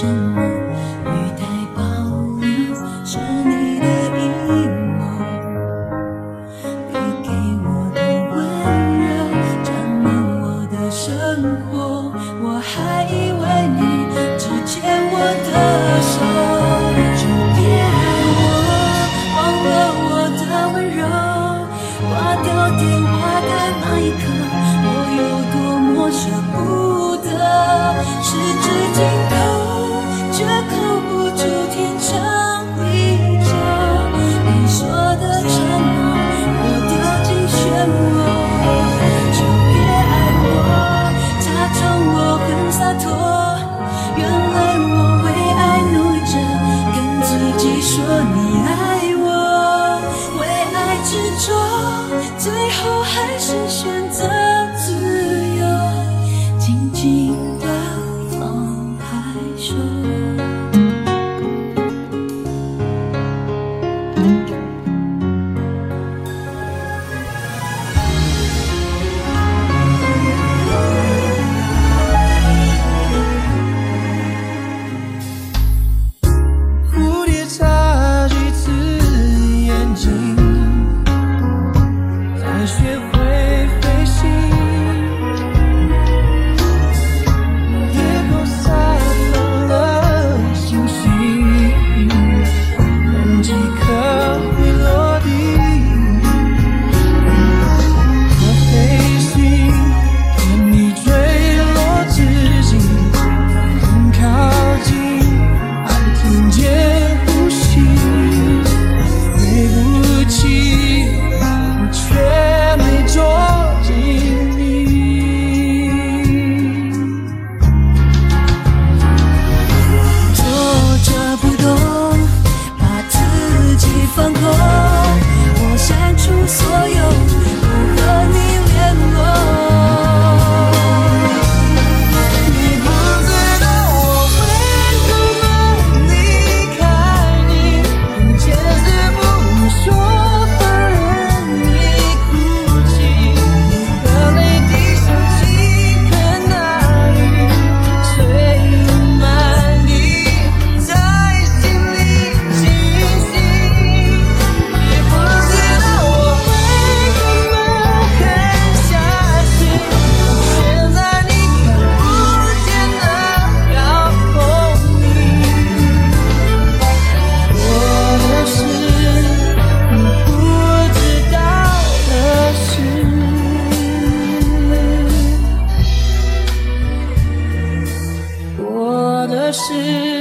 什么语带保留，是你的阴谋？你给我的温柔，占满我的生活，我还。你说你爱所有是